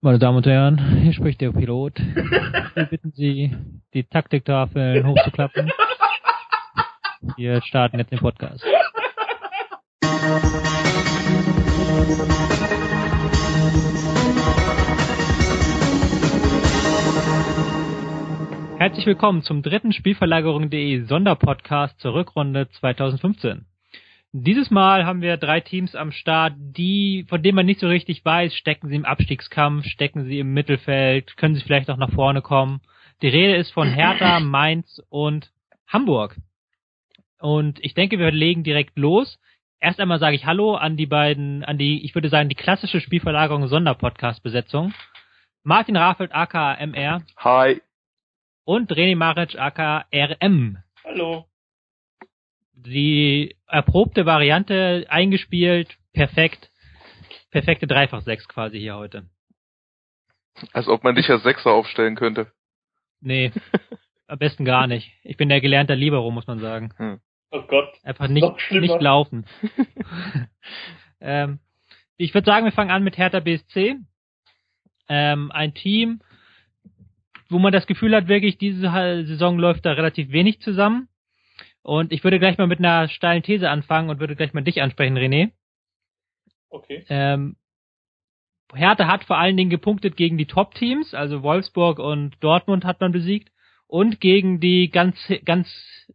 Meine Damen und Herren, hier spricht der Pilot. Wir bitten Sie, die Taktiktafeln hochzuklappen. Wir starten jetzt den Podcast. Herzlich willkommen zum dritten Spielverlagerung.de Sonderpodcast zur Rückrunde 2015. Dieses Mal haben wir drei Teams am Start, die, von denen man nicht so richtig weiß, stecken sie im Abstiegskampf, stecken sie im Mittelfeld, können sie vielleicht auch nach vorne kommen. Die Rede ist von Hertha, Mainz und Hamburg. Und ich denke, wir legen direkt los. Erst einmal sage ich Hallo an die beiden, an die, ich würde sagen, die klassische Spielverlagerung Sonderpodcast-Besetzung. Martin Raffelt, aka MR. Hi. Und René Maric, aka RM. Hallo die erprobte Variante eingespielt, perfekt. Perfekte Dreifach-Sechs quasi hier heute. Als ob man dich als Sechser aufstellen könnte. Nee, am besten gar nicht. Ich bin der gelernte Libero, muss man sagen. Hm. Oh Gott. Einfach nicht, nicht laufen. ähm, ich würde sagen, wir fangen an mit Hertha BSC. Ähm, ein Team, wo man das Gefühl hat, wirklich, diese Saison läuft da relativ wenig zusammen. Und ich würde gleich mal mit einer steilen These anfangen und würde gleich mal dich ansprechen, René. Okay. Ähm, Hertha hat vor allen Dingen gepunktet gegen die Top-Teams, also Wolfsburg und Dortmund hat man besiegt und gegen die ganz ganz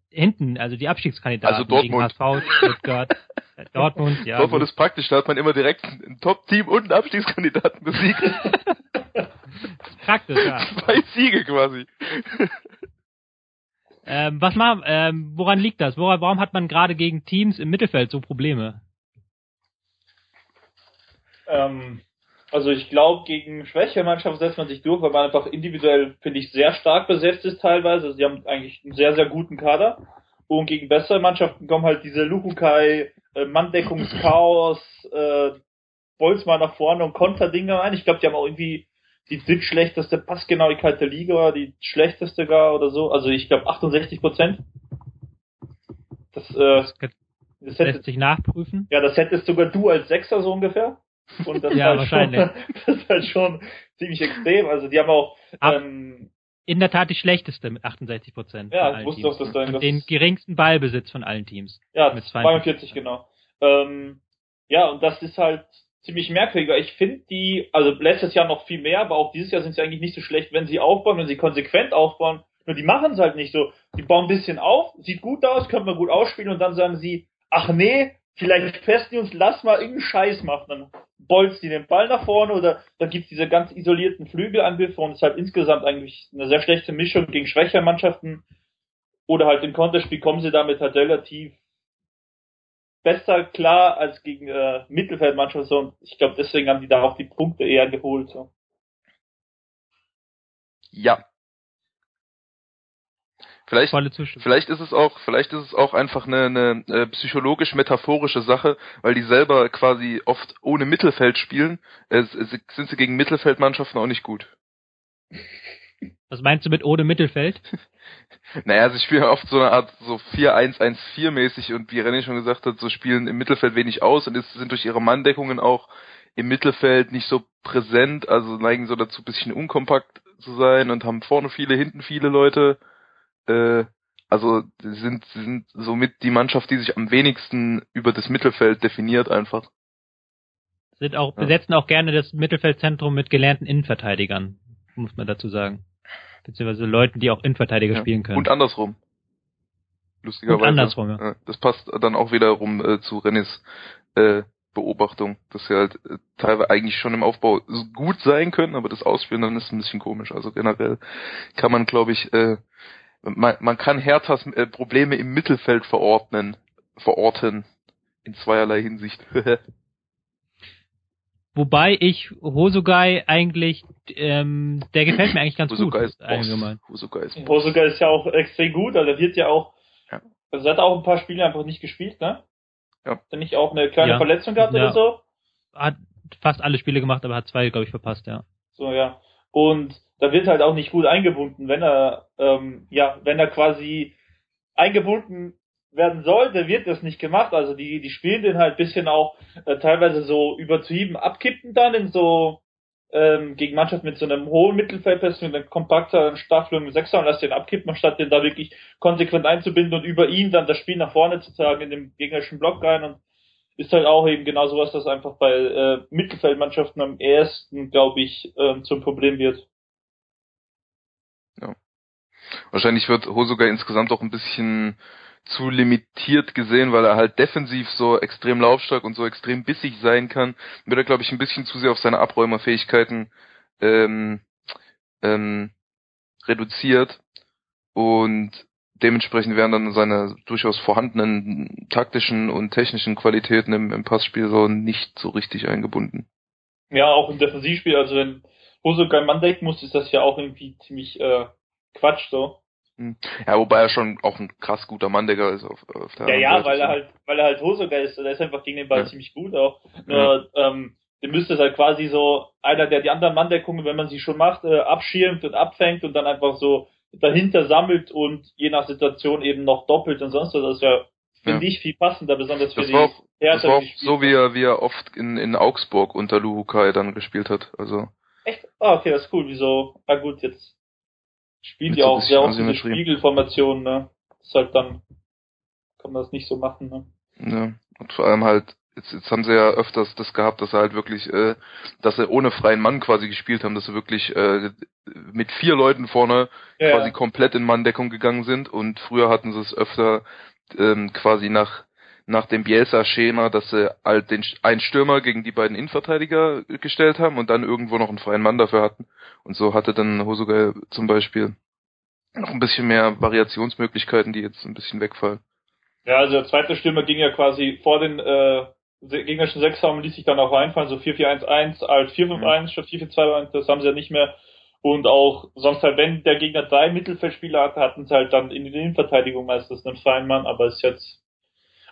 hinten, also die Abstiegskandidaten. Also Dortmund. Gegen HSV, Stuttgart, Dortmund, ja. Dortmund ist praktisch, da hat man immer direkt ein Top-Team und einen Abstiegskandidaten besiegt. praktisch, ja. Zwei Siege quasi. Ähm, was machen, ähm, woran liegt das? Woran, warum hat man gerade gegen Teams im Mittelfeld so Probleme? Ähm, also ich glaube, gegen schwächere Mannschaften setzt man sich durch, weil man einfach individuell, finde ich, sehr stark besetzt ist teilweise. Also sie haben eigentlich einen sehr, sehr guten Kader. Und gegen bessere Mannschaften kommen halt diese Luhukai, äh, Manndeckungschaos, äh, Bolzmann nach vorne und Konterdinger rein. Ich glaube, die haben auch irgendwie die drittschlechteste Passgenauigkeit der Liga, die schlechteste gar oder so. Also ich glaube 68 Prozent. Das, äh, das, lässt hätte, sich nachprüfen. Ja, das hättest sogar du als Sechser so ungefähr. Und das ja, halt wahrscheinlich. Schon, das ist halt schon ziemlich extrem. Also die haben auch ähm, in der Tat die schlechteste mit 68 Prozent. Ja, ich wusste auch, dass da Und den geringsten Ballbesitz von allen Teams. Ja, mit 42 genau. Ähm, ja, und das ist halt ziemlich merkwürdig, weil ich finde die, also letztes Jahr noch viel mehr, aber auch dieses Jahr sind sie eigentlich nicht so schlecht, wenn sie aufbauen, wenn sie konsequent aufbauen. Nur die machen es halt nicht so. Die bauen ein bisschen auf, sieht gut aus, können wir gut ausspielen und dann sagen sie, ach nee, vielleicht festen die uns, lass mal irgendeinen Scheiß machen. Dann bolzt die den Ball nach vorne oder dann gibt's diese ganz isolierten Flügelangriffe und es ist halt insgesamt eigentlich eine sehr schlechte Mischung gegen schwächere Mannschaften. Oder halt im Konterspiel kommen sie damit halt relativ besser klar als gegen äh, Mittelfeldmannschaften so und ich glaube deswegen haben die da auch die Punkte eher geholt so. Ja. Vielleicht, vielleicht ist es auch, vielleicht ist es auch einfach eine, eine äh, psychologisch-metaphorische Sache, weil die selber quasi oft ohne Mittelfeld spielen, äh, sind sie gegen Mittelfeldmannschaften auch nicht gut. Was meinst du mit ohne Mittelfeld? Naja, sie spielen oft so eine Art so 4-1-1-4 mäßig und wie René schon gesagt hat, so spielen im Mittelfeld wenig aus und sind durch ihre Manndeckungen auch im Mittelfeld nicht so präsent, also neigen so dazu, ein bisschen unkompakt zu sein und haben vorne viele, hinten viele Leute. Äh, also sind, sind somit die Mannschaft, die sich am wenigsten über das Mittelfeld definiert einfach. Sind auch, besetzen auch gerne das Mittelfeldzentrum mit gelernten Innenverteidigern, muss man dazu sagen beziehungsweise Leuten, die auch Innenverteidiger ja. spielen können. Und andersrum. Lustigerweise. Und andersrum, ja. Das passt dann auch wiederum äh, zu Rennes äh, Beobachtung, dass sie halt äh, teilweise eigentlich schon im Aufbau gut sein können, aber das Ausspielen dann ist ein bisschen komisch. Also generell kann man, glaube ich, äh, man, man kann Herthas äh, Probleme im Mittelfeld verordnen, verorten in zweierlei Hinsicht. Wobei ich Hosogai eigentlich, ähm, der gefällt mir eigentlich ganz Hosogai gut. Ist allgemein. Hosogai ist, Hosogai ist ja auch extrem gut, also er wird ja auch, ja. also er hat auch ein paar Spiele einfach nicht gespielt, ne? Ja. Hat er nicht auch eine kleine ja. Verletzung gehabt ja. oder so? Hat fast alle Spiele gemacht, aber hat zwei, glaube ich, verpasst, ja. So, ja. Und da wird halt auch nicht gut eingebunden, wenn er, ähm, ja, wenn er quasi eingebunden werden sollte, wird das nicht gemacht. Also die, die spielen den halt bisschen auch äh, teilweise so übertrieben abkippen dann in so ähm, gegen Mannschaft mit so einem hohen Mittelfeld mit einer kompakteren Staffelung mit Sechser und lässt den abkippen, anstatt den da wirklich konsequent einzubinden und über ihn dann das Spiel nach vorne zu tragen in den gegnerischen Block rein und ist halt auch eben genau sowas, das einfach bei äh, Mittelfeldmannschaften am ersten, glaube ich, äh, zum Problem wird. Ja. Wahrscheinlich wird Hosoga insgesamt auch ein bisschen zu limitiert gesehen, weil er halt defensiv so extrem laufstark und so extrem bissig sein kann, wird er, glaube ich, ein bisschen zu sehr auf seine Abräumerfähigkeiten ähm, ähm, reduziert und dementsprechend werden dann seine durchaus vorhandenen taktischen und technischen Qualitäten im, im Passspiel so nicht so richtig eingebunden. Ja, auch im Defensivspiel, also wenn Hosoga Mann decken muss, ist das ja auch irgendwie ziemlich äh, Quatsch so. Hm. Ja, wobei er schon auch ein krass guter Manndecker ist auf, auf der Ja, ja, Seite weil er halt, weil er halt Hosoga ist, der ist einfach gegen den Ball ja. ziemlich gut auch. Nur, ja. ähm, dem müsste es halt quasi so einer, der die anderen Manndeckungen, wenn man sie schon macht, äh, abschirmt und abfängt und dann einfach so dahinter sammelt und je nach Situation eben noch doppelt und sonst was. Das ist ja, finde ja. ich, viel passender, besonders für das die auch, Das war auch so, wie er, wie er oft in, in Augsburg unter Luhukai dann gespielt hat. Also. Echt? Ah, okay, das ist cool. Wieso? Ah gut, jetzt spielt ja auch sehr oft diese Spiegelformation, ne? Das ist halt dann, kann man das nicht so machen, ne? Ja, und vor allem halt, jetzt, jetzt haben sie ja öfters das gehabt, dass er halt wirklich, äh, dass sie ohne freien Mann quasi gespielt haben, dass sie wirklich äh, mit vier Leuten vorne ja, quasi ja. komplett in Manndeckung gegangen sind und früher hatten sie es öfter ähm, quasi nach nach dem Bielsa-Schema, dass sie halt den einen Stürmer gegen die beiden Innenverteidiger gestellt haben und dann irgendwo noch einen freien Mann dafür hatten. Und so hatte dann Hosoga zum Beispiel noch ein bisschen mehr Variationsmöglichkeiten, die jetzt ein bisschen wegfallen. Ja, also der zweite Stürmer ging ja quasi vor den äh, gegnerischen Sechsraum ließ sich dann auch reinfallen, so 4-4-1-1 als 4-5-1 mhm. statt 4-4-2, das haben sie ja nicht mehr. Und auch sonst halt, wenn der Gegner drei Mittelfeldspieler hatte, hatten sie halt dann in der Innenverteidigung meistens einen freien Mann, aber ist jetzt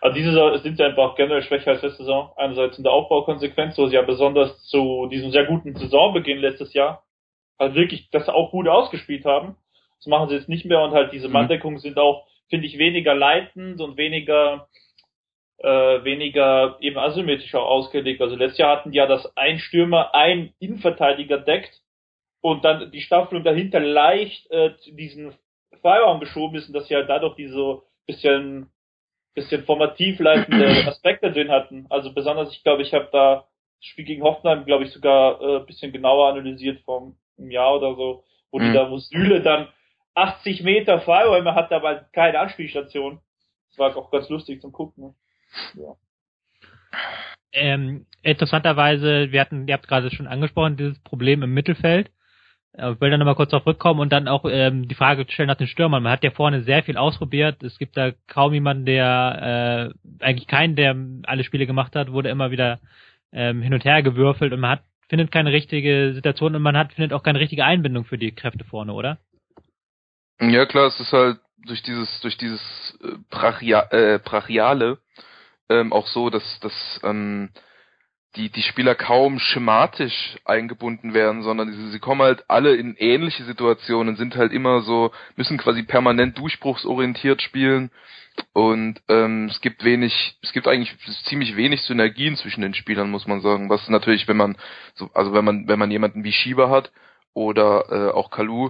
also diese Saison sind sie einfach generell schwächer als letzte Saison. Einerseits in der Aufbaukonsequenz, wo sie ja besonders zu diesem sehr guten Saisonbeginn letztes Jahr halt wirklich das auch gut ausgespielt haben. Das machen sie jetzt nicht mehr und halt diese mhm. Manndeckungen sind auch, finde ich, weniger leitend und weniger äh, weniger eben asymmetrisch auch ausgelegt. Also letztes Jahr hatten die ja, dass ein Stürmer ein Innenverteidiger deckt und dann die Staffelung dahinter leicht äh, diesen Freiraum geschoben ist und dass sie halt dadurch diese so bisschen bisschen formativ leitende Aspekte drin hatten. Also besonders, ich glaube, ich habe da das Spiel gegen Hoffenheim, glaube ich, sogar äh, bisschen genauer analysiert vom einem Jahr oder so, wo mhm. die da, wo Süle dann 80 Meter Freiräume hat, aber keine Anspielstation. Das war auch ganz lustig zum Gucken. Ja. Ähm, interessanterweise, wir hatten, ihr habt gerade schon angesprochen, dieses Problem im Mittelfeld. Ich will da nochmal kurz drauf rückkommen und dann auch ähm, die Frage stellen nach den Stürmern. Man hat ja vorne sehr viel ausprobiert. Es gibt da kaum jemanden, der äh, eigentlich keinen, der alle Spiele gemacht hat, wurde immer wieder ähm, hin und her gewürfelt und man hat findet keine richtige Situation und man hat findet auch keine richtige Einbindung für die Kräfte vorne, oder? Ja klar, es ist halt durch dieses durch dieses äh, Brachia äh, brachiale ähm, auch so, dass dass ähm, die, die Spieler kaum schematisch eingebunden werden, sondern sie, sie kommen halt alle in ähnliche Situationen, sind halt immer so, müssen quasi permanent durchbruchsorientiert spielen und ähm, es gibt wenig, es gibt eigentlich ziemlich wenig Synergien zwischen den Spielern, muss man sagen. Was natürlich, wenn man so, also wenn man, wenn man jemanden wie Schieber hat oder äh, auch Kalu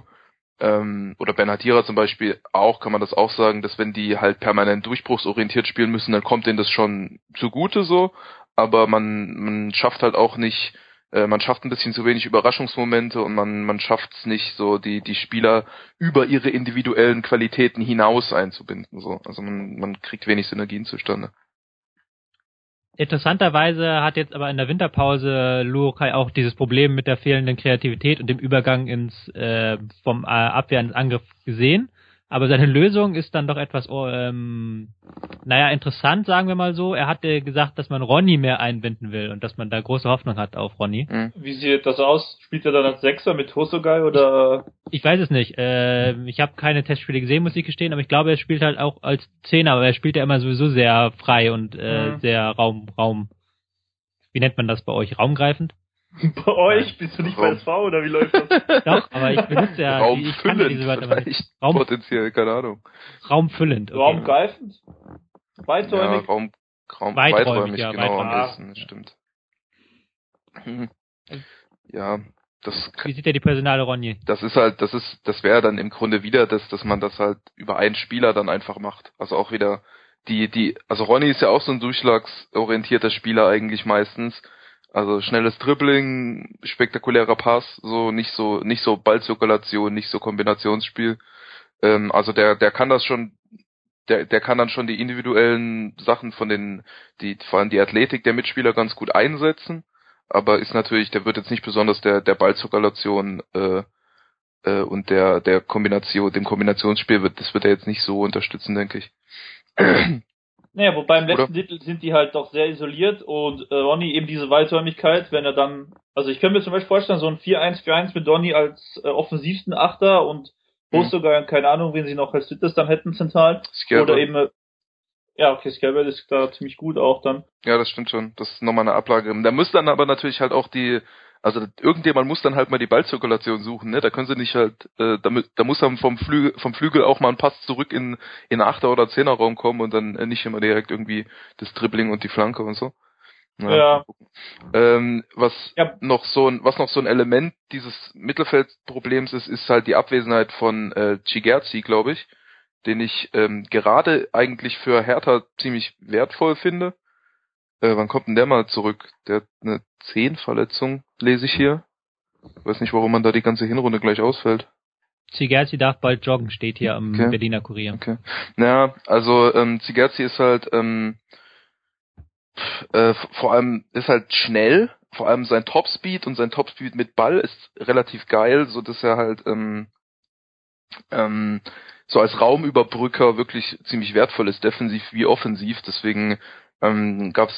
ähm, oder Ben Hatira zum Beispiel auch, kann man das auch sagen, dass wenn die halt permanent durchbruchsorientiert spielen müssen, dann kommt denen das schon zugute so aber man, man schafft halt auch nicht, äh, man schafft ein bisschen zu wenig Überraschungsmomente und man, man schafft es nicht, so die, die Spieler über ihre individuellen Qualitäten hinaus einzubinden. So. Also man, man kriegt wenig Synergien zustande. Interessanterweise hat jetzt aber in der Winterpause Luokai auch dieses Problem mit der fehlenden Kreativität und dem Übergang ins äh, vom äh, Abwehr ins Angriff gesehen. Aber seine Lösung ist dann doch etwas, oh, ähm, naja, interessant, sagen wir mal so. Er hatte gesagt, dass man Ronny mehr einbinden will und dass man da große Hoffnung hat auf Ronny. Mhm. Wie sieht das aus? Spielt er dann als Sechser mit Hosogai oder? Ich, ich weiß es nicht. Äh, ich habe keine Testspiele gesehen, muss ich gestehen, aber ich glaube, er spielt halt auch als Zehner, aber er spielt ja immer sowieso sehr frei und äh, mhm. sehr Raum, Raum. Wie nennt man das bei euch? Raumgreifend? Bei euch? Bist du nicht bei SV oder wie läuft das? Doch, aber ich benutze ja, Raumfüllend ich diese Wörter aber nicht. Raum, potenziell, keine Ahnung. Raumfüllend. Okay. Raumgreifend? Weiträumig? Ja, Raum, Raum, weiträumig, weiträumig ja, genau weiträumig. am besten, das stimmt. Hm. Ja, das Wie sieht er die Personale Ronny? das ist halt, das ist, das wäre dann im Grunde wieder das, dass man das halt über einen Spieler dann einfach macht. Also auch wieder die, die, also Ronny ist ja auch so ein durchschlagsorientierter Spieler eigentlich meistens. Also schnelles Dribbling, spektakulärer Pass, so nicht so, nicht so Ballzirkulation, nicht so Kombinationsspiel. Ähm, also der, der kann das schon, der, der kann dann schon die individuellen Sachen von den, die, vor allem die Athletik der Mitspieler ganz gut einsetzen aber ist natürlich, der wird jetzt nicht besonders der, der Ballzirkulation äh, äh, und der, der Kombination, dem Kombinationsspiel wird, das wird er jetzt nicht so unterstützen, denke ich. Naja, wobei im letzten? Titel sind die halt doch sehr isoliert und äh, Ronny eben diese Weiträumigkeit, wenn er dann, also ich könnte mir zum Beispiel vorstellen, so ein 4-1-4-1 mit Donny als äh, offensivsten Achter und wo Mhm. sogar, keine Ahnung, wen sie noch als drittes dann hätten zentral. Skerber. Oder eben, äh, ja, okay, Scalbert ist da ziemlich gut auch dann. Ja, das stimmt schon. Das ist nochmal eine Ablage. Da muss dann aber natürlich halt auch die, also irgendjemand muss dann halt mal die Ballzirkulation suchen, ne? Da können sie nicht halt, äh, damit, da muss dann vom Flügel, vom Flügel auch mal ein Pass zurück in, in Achter- oder Zehnerraum kommen und dann äh, nicht immer direkt irgendwie das Dribbling und die Flanke und so. Ja. Ähm, was Ja. noch so ein, was noch so ein Element dieses Mittelfeldproblems ist, ist halt die Abwesenheit von äh, Chigerzi, glaube ich, den ich ähm, gerade eigentlich für Hertha ziemlich wertvoll finde. Äh, wann kommt denn der mal zurück? Der hat eine Zehenverletzung, lese ich hier. Weiß nicht, warum man da die ganze Hinrunde gleich ausfällt. Zigerzi darf bald joggen, steht hier am Okay. Berliner Kurier. Okay. Naja, also ähm, Zigerzi ist halt ähm, äh, vor allem ist halt schnell, vor allem sein Topspeed und sein Topspeed mit Ball ist relativ geil, so dass er halt ähm, ähm, so als Raumüberbrücker wirklich ziemlich wertvoll ist, defensiv wie offensiv. Deswegen ähm, gab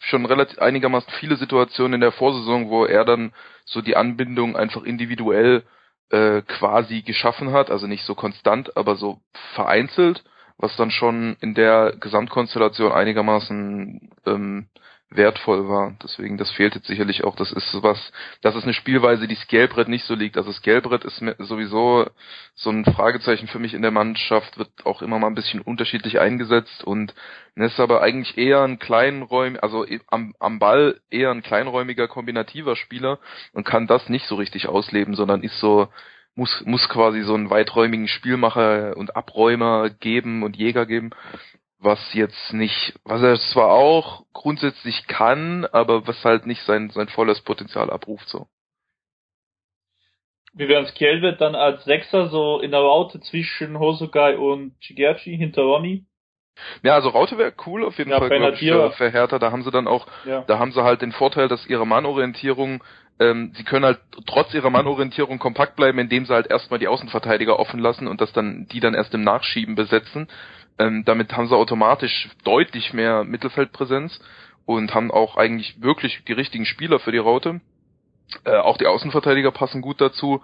schon relativ einigermaßen viele Situationen in der Vorsaison, wo er dann so die Anbindung einfach individuell äh, quasi geschaffen hat, also nicht so konstant, aber so vereinzelt, was dann schon in der Gesamtkonstellation einigermaßen ähm, wertvoll war. Deswegen, das fehlt jetzt sicherlich auch. Das ist sowas, das ist eine Spielweise, die Skelbrett nicht so liegt. Also Skelbrett ist sowieso so ein Fragezeichen für mich in der Mannschaft, wird auch immer mal ein bisschen unterschiedlich eingesetzt und ist aber eigentlich eher ein kleinräumiger, also am, am Ball eher ein kleinräumiger kombinativer Spieler und kann das nicht so richtig ausleben, sondern ist so, muss, muss quasi so einen weiträumigen Spielmacher und Abräumer geben und Jäger geben, was jetzt nicht, was er zwar auch grundsätzlich kann, aber was halt nicht sein, sein volles Potenzial abruft, so. Wie wären Scalbert dann als Sechser so in der Raute zwischen Hosogai und Chigerchi hinter Ronny? Ja, also Raute wäre cool auf jeden Ja, Fall, glaub ich, für Hertha. Da haben sie dann auch, Ja. da haben sie halt den Vorteil, dass ihre Mannorientierung, ähm, sie können halt trotz ihrer Mannorientierung kompakt bleiben, indem sie halt erstmal die Außenverteidiger offen lassen und das dann, die dann erst im Nachschieben besetzen. Ähm, damit haben sie automatisch deutlich mehr Mittelfeldpräsenz und haben auch eigentlich wirklich die richtigen Spieler für die Raute. Äh, auch die Außenverteidiger passen gut dazu.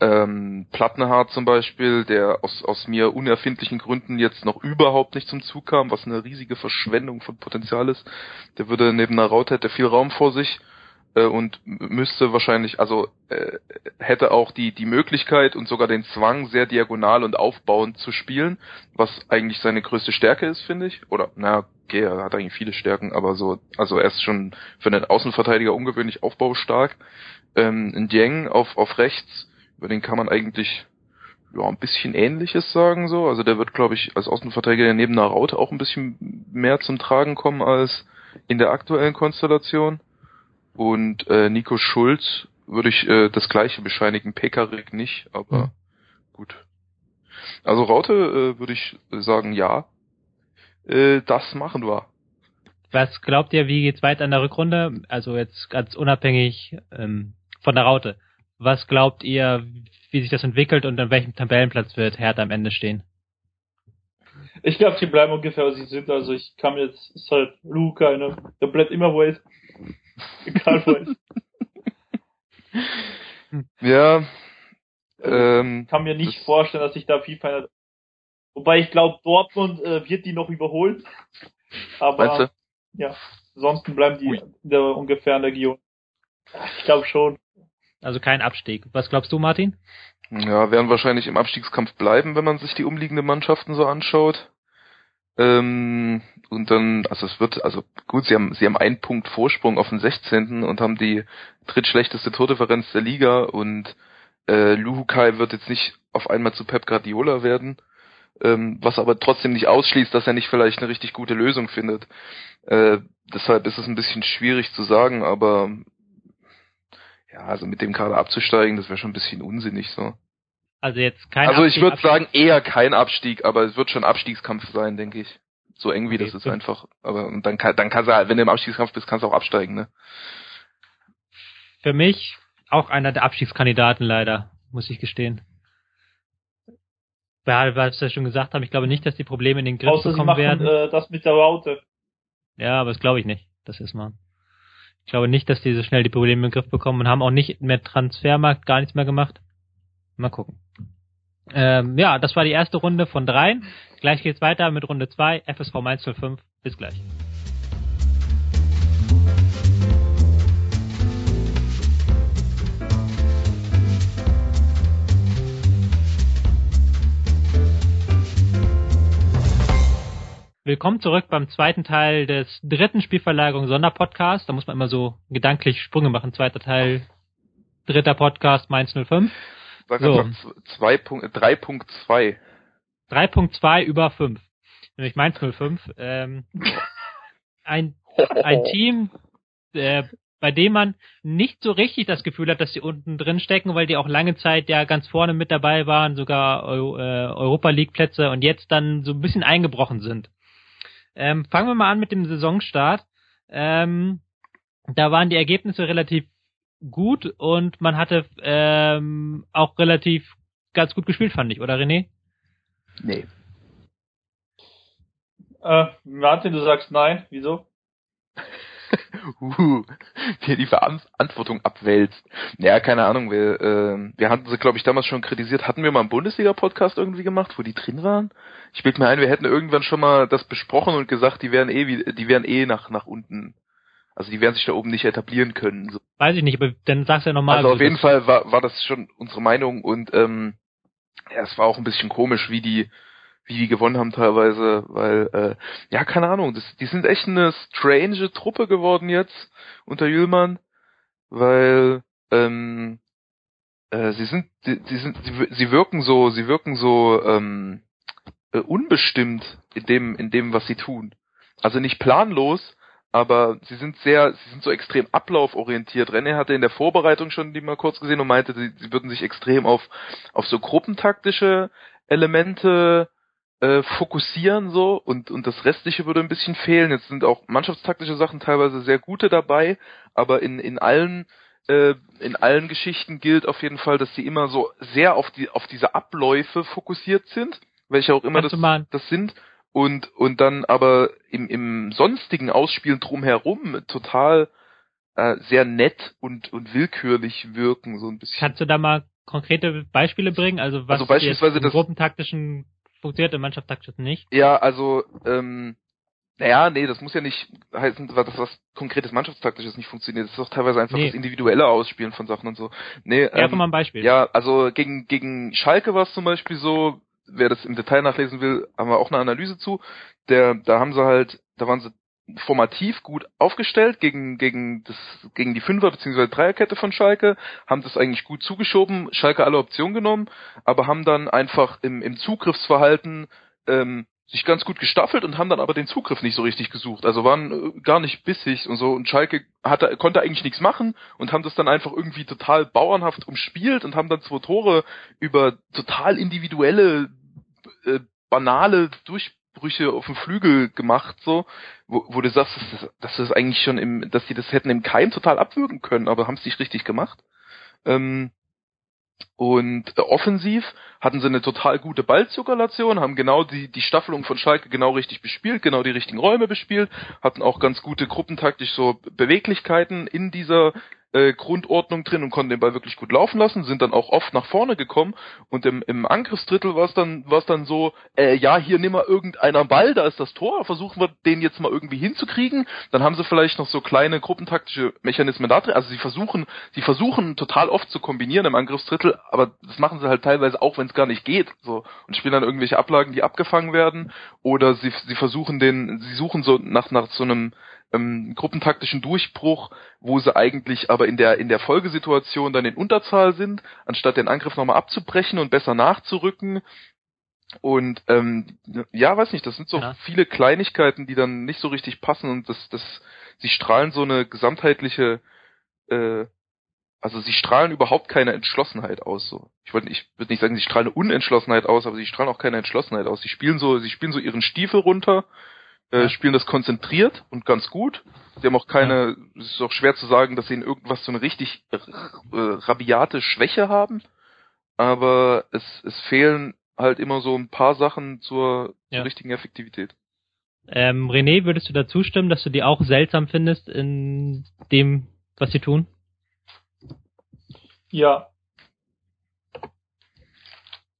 Ähm, Plattenhardt zum Beispiel, der aus, aus mir unerfindlichen Gründen jetzt noch überhaupt nicht zum Zug kam, was eine riesige Verschwendung von Potenzial ist. Der würde neben einer Raute hätte viel Raum vor sich äh, und müsste wahrscheinlich, also äh, hätte auch die die Möglichkeit und sogar den Zwang, sehr diagonal und aufbauend zu spielen, was eigentlich seine größte Stärke ist, finde ich. Oder na, okay, er hat eigentlich viele Stärken, aber so, also er ist schon für einen Außenverteidiger ungewöhnlich aufbaustark. Ähm, ein Dieng auf auf rechts, über den kann man eigentlich ja ein bisschen Ähnliches sagen so. Also der wird, glaube ich, als Außenverteidiger neben einer Raute auch ein bisschen mehr zum Tragen kommen als in der aktuellen Konstellation. Und äh, Nico Schulz würde ich äh, das gleiche bescheinigen, Pekarik nicht, aber Hm. gut. Also Raute äh, würde ich sagen, ja. Äh, das machen wir. Was glaubt ihr, wie geht's weiter in der Rückrunde? Also jetzt ganz unabhängig ähm, von der Raute. Was glaubt ihr, wie sich das entwickelt und an welchem Tabellenplatz wird Hertha am Ende stehen? Ich glaube, die bleiben ungefähr, wo sie sind. Also ich kann mir jetzt, ist halt Luca, ne? Der bleibt immer, wo er ist. Egal, wo ist. Ja. Ähm, Ich kann mir nicht Das- vorstellen, dass sich da viel verändert. Wobei ich glaube, Dortmund äh, wird die noch überholen. Aber ja, ansonsten bleiben die der, ungefähr in der Region. Ich glaube schon. Also kein Abstieg. Was glaubst du, Martin? Ja, werden wahrscheinlich im Abstiegskampf bleiben, wenn man sich die umliegenden Mannschaften so anschaut. Ähm, und dann, also es wird, also gut, sie haben, sie haben einen Punkt Vorsprung auf den 16. und haben die drittschlechteste Tordifferenz der Liga und äh, Luhukai wird jetzt nicht auf einmal zu Pep Guardiola werden, ähm, was aber trotzdem nicht ausschließt, dass er nicht vielleicht eine richtig gute Lösung findet. Äh, deshalb ist es ein bisschen schwierig zu sagen, aber ja, also mit dem Kader abzusteigen, das wäre schon ein bisschen unsinnig so. Also jetzt kein Also ich würde sagen eher kein Abstieg, aber es wird schon Abstiegskampf sein, denke ich. So eng wie Okay, das ist einfach. Aber und dann kann, dann kannst du halt, wenn du im Abstiegskampf bist, kannst du auch absteigen, ne? für mich auch einer der Abstiegskandidaten leider, muss ich gestehen. Ja, was wir schon gesagt haben, ich glaube nicht, dass die Probleme in den Griff Außer sie bekommen machen werden. äh, das mit der Raute. Ja, aber das glaube ich nicht, dass sie es machen. Ich glaube nicht, dass die so schnell die Probleme im Griff bekommen und haben auch nicht mehr Transfermarkt gar nichts mehr gemacht. Mal gucken. Ähm, ja, das war die erste Runde von dreien. Gleich geht's weiter mit Runde zwei. FSV 105. Bis gleich. Willkommen zurück beim zweiten Teil des dritten Spielverlagerung Sonderpodcast. Da muss man immer so gedanklich Sprünge machen. Zweiter Teil, dritter Podcast Mainz 05. Sag So. einfach z- zwei Punkt, äh, 3.2. 3.2 über 5. Nämlich Mainz 05. Ähm, ein, ein Team, äh, bei dem man nicht so richtig das Gefühl hat, dass sie unten drin stecken, weil die auch lange Zeit ja ganz vorne mit dabei waren, sogar Eu äh, Europa League Plätze und jetzt dann so ein bisschen eingebrochen sind. Ähm, fangen wir mal an mit dem Saisonstart. Ähm, da waren die Ergebnisse relativ gut und man hatte ähm, auch relativ ganz gut gespielt, fand ich, oder René? Nee. Äh, Martin, du sagst nein. Wieso? Uh, wie er die Verantwortung abwälzt. Ja, keine Ahnung, wir, äh, wir hatten sie, glaube ich, damals schon kritisiert. Hatten wir mal einen Bundesliga-Podcast irgendwie gemacht, wo die drin waren? Ich bild mir ein, wir hätten irgendwann schon mal das besprochen und gesagt, die wären eh, die wären eh nach, nach unten. Also die werden sich da oben nicht etablieren können. So. Weiß ich nicht, aber dann sag's ja nochmal. Also auf jeden Fall war, war das schon unsere Meinung und ähm, ja, es war auch ein bisschen komisch, wie die wie die gewonnen haben teilweise, weil äh, ja keine Ahnung, das, die sind echt eine strange Truppe geworden jetzt unter Jüllmann, weil ähm, äh, sie sind sie, sie sind sie, sie wirken so sie wirken so ähm, äh, unbestimmt in dem in dem was sie tun. Also nicht planlos, aber sie sind sehr, sie sind so extrem ablauforientiert. René hatte in der Vorbereitung schon die mal kurz gesehen und meinte, sie, sie würden sich extrem auf, auf so gruppentaktische Elemente äh, fokussieren so und, und das Restliche würde ein bisschen fehlen. Jetzt sind auch mannschaftstaktische Sachen teilweise sehr gute dabei, aber in, in allen äh, in allen Geschichten gilt auf jeden Fall, dass sie immer so sehr auf die auf diese Abläufe fokussiert sind, welche auch immer Kannst das, das sind und und dann aber im, im sonstigen Ausspielen drumherum total äh, sehr nett und und willkürlich wirken so ein bisschen. Kannst du da mal konkrete Beispiele bringen? Also was Also beispielsweise das- gruppentaktischen funktioniert, im mannschaftstaktischen nicht? Ja, also ähm, naja, nee, das muss ja nicht heißen, dass das was konkretes Mannschaftstaktisches nicht funktioniert. Das ist doch teilweise einfach Nee. das individuelle Ausspielen von Sachen und so. Nee, Ja, einfach ähm, mal ein Beispiel. Ja, also gegen, gegen Schalke war es zum Beispiel so, wer das im Detail nachlesen will, haben wir auch eine Analyse zu. Der, da haben sie halt, da waren sie formativ gut aufgestellt gegen, gegen das, gegen die Fünfer- bzw. Dreierkette von Schalke, haben das eigentlich gut zugeschoben, Schalke alle Optionen genommen, aber haben dann einfach im, im Zugriffsverhalten ähm, sich ganz gut gestaffelt und haben dann aber den Zugriff nicht so richtig gesucht. Also waren äh, gar nicht bissig und so. Und Schalke hatte, konnte eigentlich nichts machen und haben das dann einfach irgendwie total bauernhaft umspielt und haben dann zwei Tore über total individuelle, äh, banale Durchbrüche auf dem Flügel gemacht, so, wo, wo du sagst, dass das, dass das eigentlich schon im, dass die das hätten im Keim total abwürgen können, aber haben es nicht richtig gemacht. Ähm, und äh, offensiv hatten sie eine total gute Ballzirkulation, haben genau die, die Staffelung von Schalke genau richtig bespielt, genau die richtigen Räume bespielt, hatten auch ganz gute gruppentaktisch so Beweglichkeiten in dieser, äh, Grundordnung drin und konnten den Ball wirklich gut laufen lassen, sind dann auch oft nach vorne gekommen und im, im Angriffsdrittel war es dann, war es dann so, äh, ja, hier nimm mal irgendeiner Ball, da ist das Tor, versuchen wir den jetzt mal irgendwie hinzukriegen. Dann haben sie vielleicht noch so kleine gruppentaktische Mechanismen da drin. Also sie versuchen, sie versuchen total oft zu kombinieren im Angriffsdrittel, aber das machen sie halt teilweise auch, wenn es gar nicht geht. So und spielen dann irgendwelche Ablagen, die abgefangen werden, oder sie, sie versuchen den, sie suchen so nach nach so einem ähm, gruppentaktischen Durchbruch, wo sie eigentlich aber in der in der Folgesituation dann in Unterzahl sind, anstatt den Angriff nochmal abzubrechen und besser nachzurücken. Und ähm, ja, weiß nicht, das sind so ja. viele Kleinigkeiten, die dann nicht so richtig passen und das, das, sie strahlen so eine gesamtheitliche, äh, also sie strahlen überhaupt keine Entschlossenheit aus. So, ich wollte, ich würde nicht sagen, sie strahlen eine Unentschlossenheit aus, aber sie strahlen auch keine Entschlossenheit aus. Sie spielen so, sie spielen so ihren Stiefel runter, äh, spielen das konzentriert und ganz gut. Sie haben auch keine, ja. es ist auch schwer zu sagen, dass sie in irgendwas so eine richtig äh, rabiate Schwäche haben. Aber es, es fehlen halt immer so ein paar Sachen zur, ja. zur richtigen Effektivität. Ähm, René, würdest du da zustimmen, dass du die auch seltsam findest in dem, was sie tun? Ja.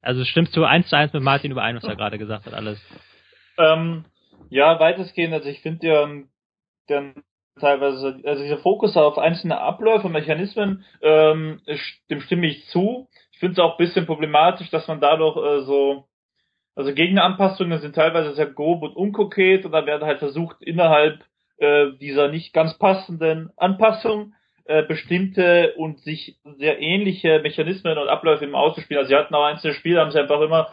Also stimmst du eins zu eins mit Martin überein, was er gerade gesagt hat, alles? Ähm, ja, weitestgehend, also ich finde ja, der teilweise, also dieser Fokus auf einzelne Abläufe, Mechanismen, ähm, dem stimme ich zu. Ich finde es auch ein bisschen problematisch, dass man dadurch äh, so, also Gegneranpassungen sind teilweise sehr grob und unkonkret und da werden halt versucht, innerhalb äh, dieser nicht ganz passenden Anpassung äh, bestimmte und sich sehr ähnliche Mechanismen und Abläufe im auszuspielen. Also sie hatten auch einzelne Spiele, haben sie einfach immer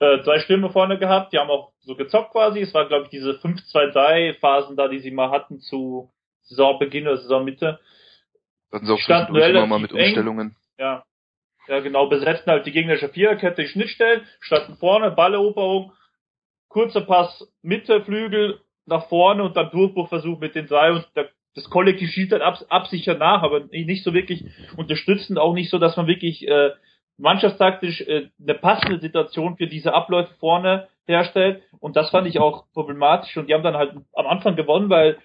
äh, zwei Stürme vorne gehabt, die haben auch so gezockt quasi. Es war, glaube ich, diese 5-2-3-Phasen da, die sie mal hatten zu Saisonbeginn oder Saisonmitte. Hatten sie auch zwischendurch immer mal mit Umstellungen. Eng. Ja. Ja, genau, besetzten halt die gegnerische Viererkette, die Schnittstellen, standen vorne, Balleroberung, kurzer Pass, Mitte, Flügel, nach vorne und dann Durchbruchversuch mit den drei und der, das Kollektiv schießt halt ab, absichert nach, aber nicht so wirklich unterstützend, auch nicht so, dass man wirklich äh, mannschaftstaktisch äh, eine passende Situation für diese Abläufe vorne herstellt. Und das fand ich auch problematisch. Und die haben dann halt am Anfang gewonnen, weil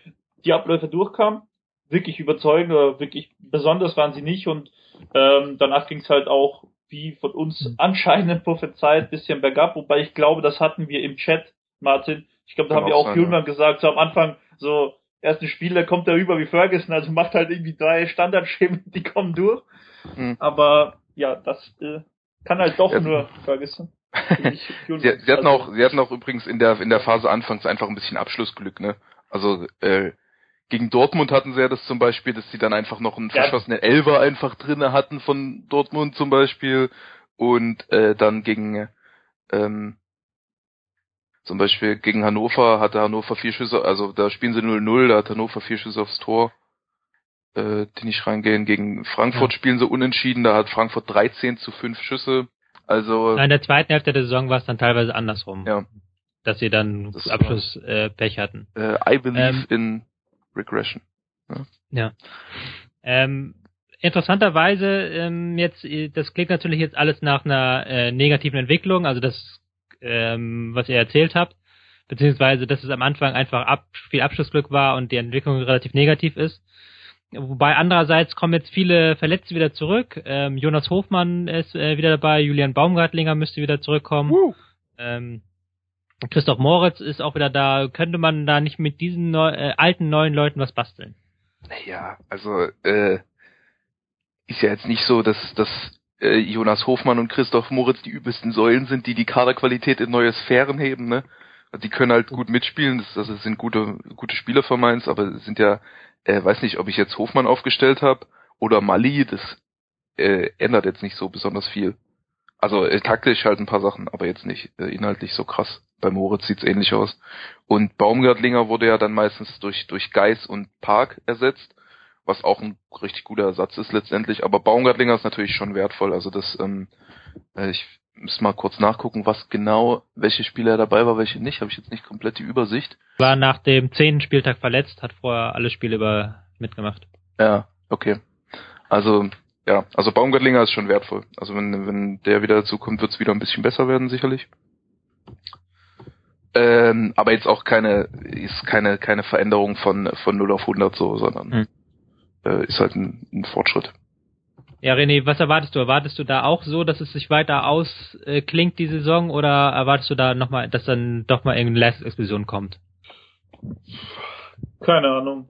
die Abläufe durchkamen. Wirklich überzeugend oder wirklich besonders waren sie nicht. Und ähm, danach ging es halt auch, wie von uns mhm. anscheinend prophezeit, bisschen bergab. Wobei ich glaube, das hatten wir im Chat, Martin. Ich glaube, da Kann haben wir auch ja. gesagt, so am Anfang so, ersten Spieler kommt er über wie Ferguson, also macht halt irgendwie drei Standardschemen, die kommen durch. Mhm. Aber ja, das äh, kann halt doch ja. nur Ferguson. sie, sie hatten auch, sie hatten auch übrigens in der in der Phase anfangs einfach ein bisschen Abschlussglück, ne? Also äh, gegen Dortmund hatten sie ja das zum Beispiel, dass sie dann einfach noch einen ja. verschossenen Elver einfach drinne hatten von Dortmund zum Beispiel und äh, dann gegen ähm, zum Beispiel gegen Hannover hatte Hannover vier Schüsse, also da spielen sie 0-0, da hat Hannover vier Schüsse aufs Tor äh, die nicht reingehen. Gegen Frankfurt ja. spielen sie unentschieden, da hat Frankfurt 13 zu 5 Schüsse. Also in der zweiten Hälfte der Saison war es dann teilweise andersrum. Ja. Dass sie dann das Abschlusspech äh, hatten. Äh, I believe ähm, in regression. Ja. ja. Ähm, interessanterweise ähm, jetzt, das klingt natürlich jetzt alles nach einer äh, negativen Entwicklung, also das, ähm, was ihr erzählt habt, beziehungsweise dass es am Anfang einfach ab, viel Abschlussglück war und die Entwicklung relativ negativ ist. Wobei andererseits kommen jetzt viele Verletzte wieder zurück. Ähm, Jonas Hofmann ist äh, wieder dabei, Julian Baumgartlinger müsste wieder zurückkommen. Uh. Ähm, Christoph Moritz ist auch wieder da. Könnte man da nicht mit diesen neu, äh, alten neuen Leuten was basteln? Naja, also äh, ist ja jetzt nicht so, dass, dass äh, Jonas Hofmann und Christoph Moritz die übelsten Säulen sind, die die Kaderqualität in neue Sphären heben. Ne? Also die können halt gut mitspielen. Das, das sind gute gute Spieler von Mainz, aber sind ja äh, weiß nicht, ob ich jetzt Hofmann aufgestellt habe oder Mali, das äh, ändert jetzt nicht so besonders viel. Also äh, taktisch halt ein paar Sachen, aber jetzt nicht äh, inhaltlich so krass. Bei Moritz sieht's ähnlich aus. Und Baumgartlinger wurde ja dann meistens durch durch Geis und Park ersetzt, was auch ein richtig guter Ersatz ist letztendlich. Aber Baumgartlinger ist natürlich schon wertvoll. Also das, ähm, äh, ich muss mal kurz nachgucken, was genau, welche Spieler dabei war, welche nicht. Habe ich jetzt nicht komplett die Übersicht. War nach dem zehnten Spieltag verletzt, hat vorher alle Spiele über mitgemacht. Ja, okay. Also ja, also Baumgartlinger ist schon wertvoll. Also wenn wenn der wieder dazu kommt, wird es wieder ein bisschen besser werden sicherlich. Ähm, aber jetzt auch keine ist keine keine Veränderung von von 0 auf 100 so, sondern hm. äh, ist halt ein, ein Fortschritt. Ja, René, was erwartest du? Erwartest du da auch so, dass es sich weiter ausklingt, äh, die Saison, oder erwartest du da nochmal, dass dann doch mal irgendeine Leistungsexplosion kommt? Keine Ahnung.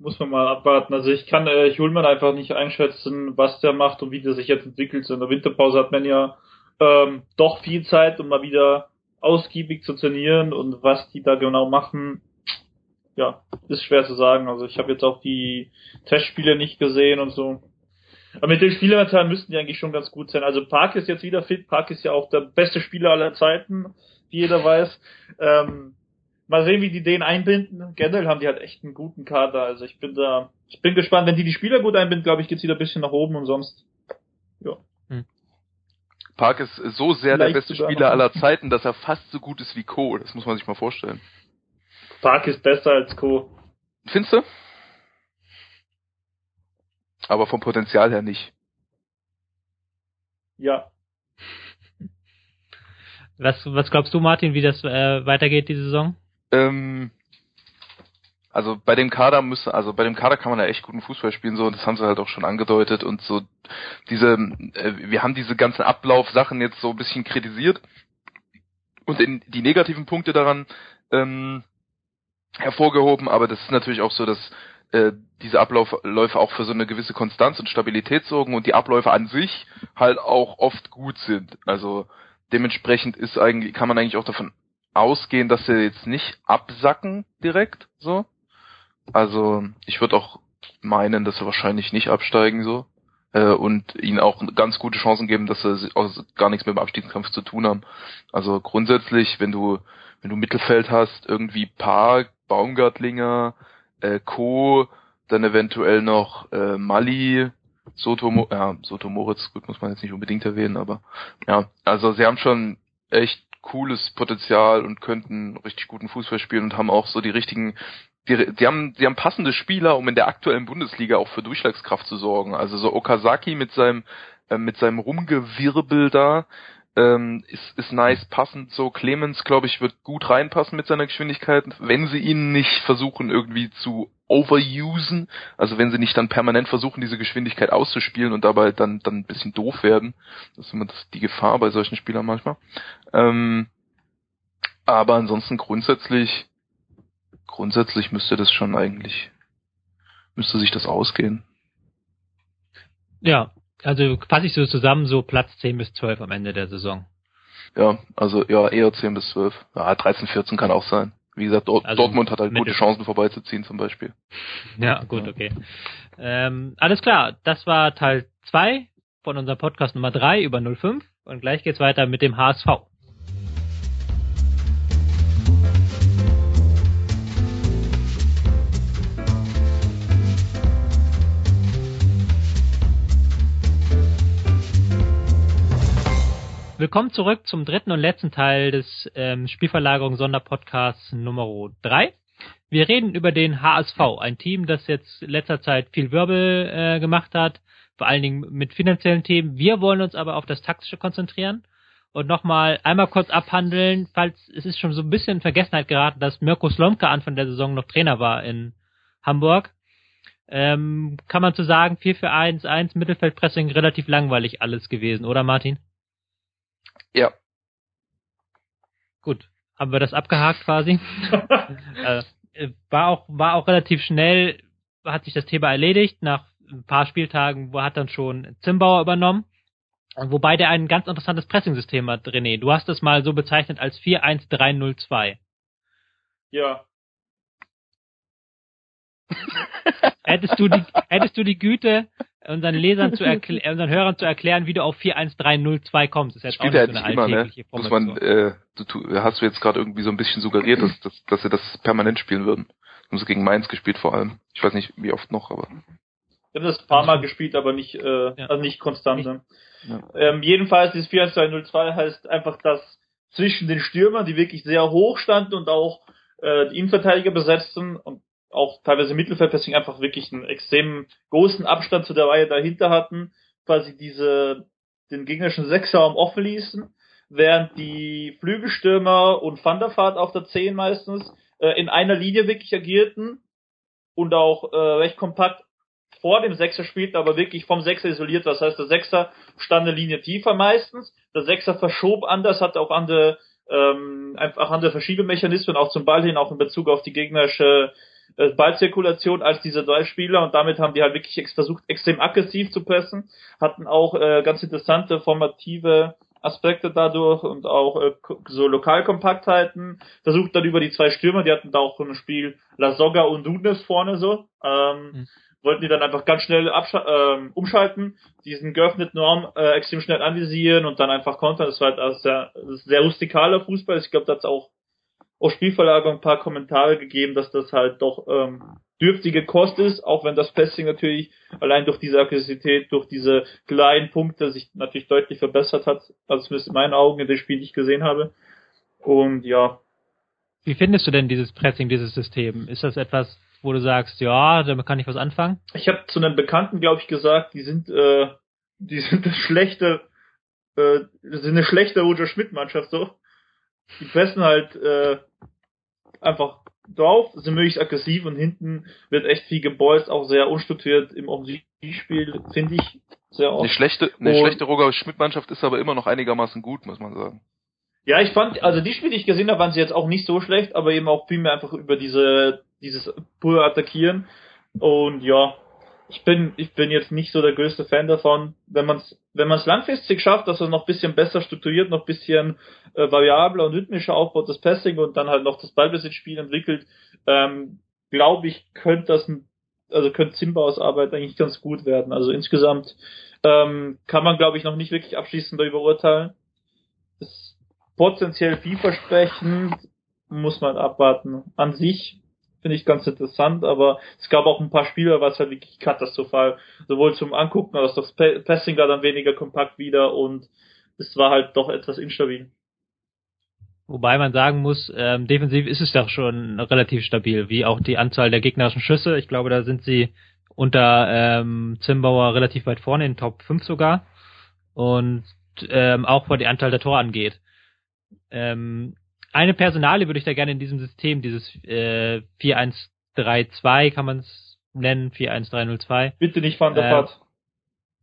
Muss man mal abwarten. Also ich kann, äh, mir einfach nicht einschätzen, was der macht und wie der sich jetzt entwickelt. So in der Winterpause hat man ja ähm, doch viel Zeit, um mal wieder ausgiebig zu trainieren und was die da genau machen, ja, ist schwer zu sagen. Also ich habe jetzt auch die Testspiele nicht gesehen und so. Aber mit den Spieleranteilen müssten die eigentlich schon ganz gut sein. Also Park ist jetzt wieder fit. Park ist ja auch der beste Spieler aller Zeiten, wie jeder weiß. Ähm, mal sehen, wie die den einbinden. Generell haben die halt echt einen guten Kader. Also ich bin da, ich bin gespannt. Wenn die die Spieler gut einbinden, glaube ich, geht's wieder ein bisschen nach oben und sonst, ja. Hm. Park ist so sehr Vielleicht der beste Spieler aller Zeiten, dass er fast so gut ist wie Co. Das muss man sich mal vorstellen. Park ist besser als Co. Findest du? Aber vom Potenzial her nicht. Ja. Was, was glaubst du, Martin, wie das äh, weitergeht diese Saison? Ähm, also bei dem Kader müssen, also bei dem Kader kann man ja echt guten Fußball spielen, so, und das haben sie halt auch schon angedeutet und so diese, äh, wir haben diese ganzen Ablaufsachen jetzt so ein bisschen kritisiert und in die negativen Punkte daran ähm, hervorgehoben, aber das ist natürlich auch so, dass äh, diese Abläufe auch für so eine gewisse Konstanz und Stabilität sorgen und die Abläufe an sich halt auch oft gut sind. Also dementsprechend ist eigentlich, kann man eigentlich auch davon ausgehen, dass sie jetzt nicht absacken direkt, so. Also, ich würde auch meinen, dass sie wahrscheinlich nicht absteigen, so. Äh, und ihnen auch ganz gute Chancen geben, dass sie auch gar nichts mit dem Abstiegskampf zu tun haben. Also grundsätzlich, wenn du, wenn du Mittelfeld hast, irgendwie Park, Baumgartlinger, äh, Co., dann eventuell noch äh, Mali, Soto, ja, Soto Moritz, gut, muss man jetzt nicht unbedingt erwähnen, aber ja, also sie haben schon echt cooles Potenzial und könnten richtig guten Fußball spielen und haben auch so die richtigen, die, die haben, die haben passende Spieler, um in der aktuellen Bundesliga auch für Durchschlagskraft zu sorgen. Also so Okazaki mit seinem, äh, mit seinem Rumgewirbel da, ähm, ist, ist nice passend. So Clemens, glaube ich, wird gut reinpassen mit seiner Geschwindigkeit, wenn sie ihn nicht versuchen irgendwie zu overusen, also wenn sie nicht dann permanent versuchen, diese Geschwindigkeit auszuspielen und dabei dann dann ein bisschen doof werden. Das ist immer das, die Gefahr bei solchen Spielern manchmal. Ähm, aber ansonsten grundsätzlich grundsätzlich müsste das schon eigentlich müsste sich das ausgehen. Ja, also fasse ich so zusammen, so Platz 10 bis 12 am Ende der Saison. Ja, also ja, eher 10 bis 12. Ja, 13, 14 kann auch sein. Wie gesagt, Dort also Dortmund hat halt gute Chancen vorbeizuziehen zum Beispiel. Ja, gut, okay. Ähm, alles klar, das war Teil 2 von unserem Podcast Nummer 3 über 05 und gleich geht's weiter mit dem HSV. Willkommen zurück zum dritten und letzten Teil des ähm, Spielverlagerung Sonderpodcasts Nummer 3. Wir reden über den HSV, ein Team, das jetzt in letzter Zeit viel Wirbel äh, gemacht hat, vor allen Dingen mit finanziellen Themen. Wir wollen uns aber auf das Taktische konzentrieren und nochmal einmal kurz abhandeln, falls es ist schon so ein bisschen in Vergessenheit geraten, dass Mirko Slomka Anfang der Saison noch Trainer war in Hamburg. Ähm, kann man zu so sagen, 4 für 1, 1 Mittelfeldpressing, relativ langweilig alles gewesen, oder Martin? Ja. Gut, haben wir das abgehakt quasi. äh, war auch war auch relativ schnell hat sich das Thema erledigt. Nach ein paar Spieltagen wo hat dann schon Zimbauer übernommen. Wobei der ein ganz interessantes Pressing-System hat, René. Du hast es mal so bezeichnet als 4-1-3-0-2. Ja. hättest du die, hättest du die Güte, unseren Lesern zu erklären, unseren Hörern zu erklären, wie du auf 41302 kommst. Das ist jetzt auch nicht so eine immer, ne? Muss man, äh, du, du, hast du jetzt gerade irgendwie so ein bisschen suggeriert, dass, dass, dass sie das permanent spielen würden. Haben sie gegen Mainz gespielt vor allem. Ich weiß nicht, wie oft noch, aber. Wir haben das ein paar Mal gespielt, aber nicht, äh, ja. also nicht konstant. Ne? Ja. Ähm, jedenfalls, dieses 41202 heißt einfach, dass zwischen den Stürmern, die wirklich sehr hoch standen und auch äh, die Innenverteidiger besetzten und auch teilweise Mittelfeldpressing einfach wirklich einen extrem großen Abstand zu der Reihe dahinter hatten, quasi diese den gegnerischen Sechserraum offen ließen, während die Flügelstürmer und Van der Vaart auf der 10 meistens äh, in einer Linie wirklich agierten und auch äh, recht kompakt vor dem Sechser spielten, aber wirklich vom Sechser isoliert. Das heißt, der Sechser stand eine Linie tiefer meistens. Der Sechser verschob anders, hatte auch andere, ähm, einfach andere Verschiebemechanismen, auch zum Ball hin, auch in Bezug auf die gegnerische äh, Ballzirkulation als diese drei Spieler und damit haben die halt wirklich ex versucht, extrem aggressiv zu pressen, hatten auch äh, ganz interessante formative Aspekte dadurch und auch äh, so Lokalkompaktheiten. Versucht dann über die zwei Stürmer, die hatten da auch ein Spiel La Soga und Nunes vorne so. Ähm, mhm. Wollten die dann einfach ganz schnell ähm, umschalten, diesen geöffneten Raum äh, extrem schnell anvisieren und dann einfach kontern. Das war halt also sehr, sehr rustikaler Fußball. Ich glaube, da hat auch auf Spielverlagerung ein paar Kommentare gegeben, dass das halt doch ähm, dürftige Kost ist, auch wenn das Passing natürlich allein durch diese Aggressivität, durch diese kleinen Punkte sich natürlich deutlich verbessert hat, also zumindest in meinen Augen in dem Spiel, die ich gesehen habe. Und ja. Wie findest du denn dieses Pressing, dieses System? Ist das etwas, wo du sagst, ja, damit kann ich was anfangen? Ich habe zu einem Bekannten, glaube ich, gesagt, die sind, äh, die sind das schlechte, äh, sind eine schlechte Roger Schmidt-Mannschaft so. Die pressen halt äh, einfach drauf, sind möglichst aggressiv und hinten wird echt viel gebolzt, auch sehr unstrukturiert im Offensivspiel, finde ich sehr oft. Eine schlechte, eine und, schlechte Roger Schmidt-Mannschaft ist aber immer noch einigermaßen gut, muss man sagen. Ja, ich fand, also die Spiele, die ich gesehen habe, waren sie jetzt auch nicht so schlecht, aber eben auch viel mehr einfach über diese, dieses pure Attackieren. Und ja, ich bin, ich bin jetzt nicht so der größte Fan davon. Wenn man es wenn man's langfristig schafft, dass er noch bisschen besser strukturiert, noch bisschen äh, variabler und rhythmischer aufbaut, das Passing und dann halt noch das Ballbesitzspiel entwickelt, ähm, glaube ich, könnte das also könnte Zimbaus Arbeit eigentlich ganz gut werden. Also insgesamt ähm, kann man, glaube ich, noch nicht wirklich abschließend darüber urteilen. Ist potenziell vielversprechend, muss man abwarten. An sich finde ich ganz interessant, aber es gab auch ein paar Spiele, was halt wirklich katastrophal, sowohl zum Angucken als auch das Passing war dann weniger kompakt wieder und es war halt doch etwas instabil. Wobei man sagen muss, ähm, defensiv ist es doch schon relativ stabil, wie auch die Anzahl der gegnerischen Schüsse. Ich glaube, da sind sie unter ähm, Zimbauer relativ weit vorne, in Top 5 sogar. Und ähm, auch was die Anzahl der Tore angeht. Ähm, eine Personale würde ich da gerne in diesem System, dieses äh, 4132 kann man es nennen, 41302. Bitte nicht Van der äh, Fahrt.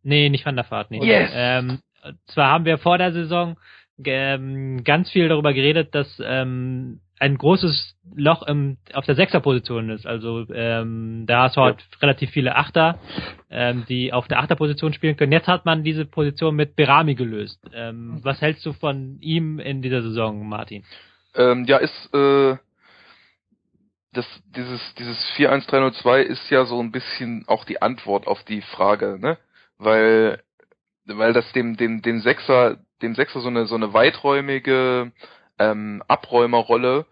Nee, nicht Van der Fahrt, nee. Yes. Ähm, zwar haben wir vor der Saison ähm, ganz viel darüber geredet, dass ähm, ein großes Loch im, auf der Sechserposition ist. Also ähm, da hast du halt relativ viele Achter, ähm, die auf der Achterposition spielen können. Jetzt hat man diese Position mit Berami gelöst. Ähm, was hältst du von ihm in dieser Saison, Martin? Ähm, ja, ist äh, das dieses dieses 41302 ist ja so ein bisschen auch die Antwort auf die Frage, ne? Weil weil das dem dem dem Sechser dem Sechser so eine so eine weiträumige ähm, Abräumerrolle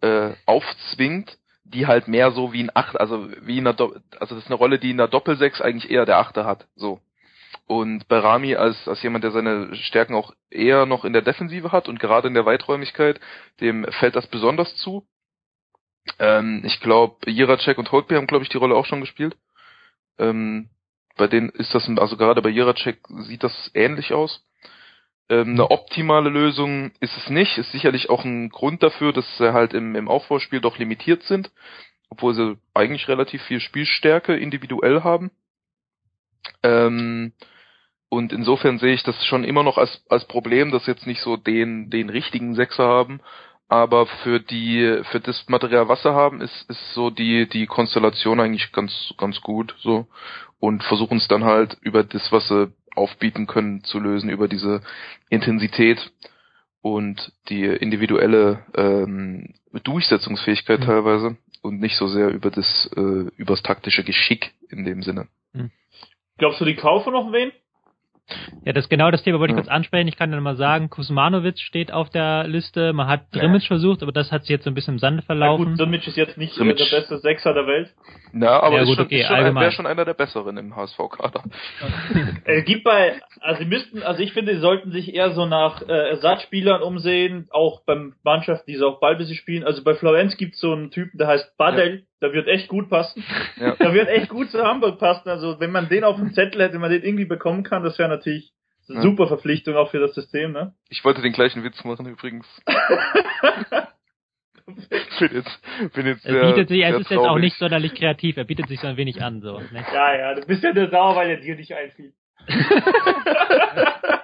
äh, aufzwingt, die halt mehr so wie ein Acht, also wie in einer Do also das ist eine Rolle, die in der Doppelsechs eigentlich eher der Achte hat, so. Und bei Rami als, als jemand, der seine Stärken auch eher noch in der Defensive hat und gerade in der Weiträumigkeit, dem fällt das besonders zu. Ähm, ich glaube, Jiracek und Holtby haben, glaube ich, die Rolle auch schon gespielt. Ähm, bei denen ist das, also gerade bei Jiracek sieht das ähnlich aus. Ähm, eine optimale Lösung ist es nicht, ist sicherlich auch ein Grund dafür, dass sie halt im, im Aufbauspiel doch limitiert sind, obwohl sie eigentlich relativ viel Spielstärke individuell haben. Ähm, und insofern sehe ich das schon immer noch als, als Problem, dass jetzt nicht so den, den richtigen Sechser haben. Aber für die, für das Material, was sie haben, ist, ist so die, die Konstellation eigentlich ganz, ganz gut, so. Und versuchen es dann halt über das, was sie aufbieten können, zu lösen, über diese Intensität und die individuelle ähm, Durchsetzungsfähigkeit mhm. teilweise und nicht so sehr über das, äh, übers taktische Geschick in dem Sinne. Mhm. Glaubst du, die kaufen noch wen? Ja, das genau das Thema wollte ich kurz ansprechen. Ich kann dann mal sagen, Kusmanovic steht auf der Liste. Man hat Drimmitsch ja. versucht, aber das hat sich jetzt so ein bisschen im Sande verlaufen. Ja, gut, Drimmitsch ist jetzt nicht Drimmitsch. der beste Sechser der Welt. Ja, aber ja, gut, ist schon, okay, schon ein, wäre schon einer der besseren im HSV-Kader. es gibt bei, also sie müssten, also ich finde, sie sollten sich eher so nach äh, Ersatzspielern umsehen, auch beim Mannschaften, die so auf Ballbesitz spielen. Also bei Florenz gibt es so einen Typen, der heißt Badel. Ja. Der wird echt gut passen. Ja. Der wird echt gut zu Hamburg passen. Also wenn man den auf dem Zettel hätte, wenn man den irgendwie bekommen kann, das wäre natürlich eine ja. super Verpflichtung auch für das System, ne? Ich wollte den gleichen Witz machen übrigens. bin jetzt, bin jetzt Er sehr, bietet sich, sehr es ist jetzt auch traurig. nicht sonderlich kreativ, er bietet sich so ein wenig an, so. Ne? Ja, ja, du bist ja nur sauer, weil er dir nicht einfiel.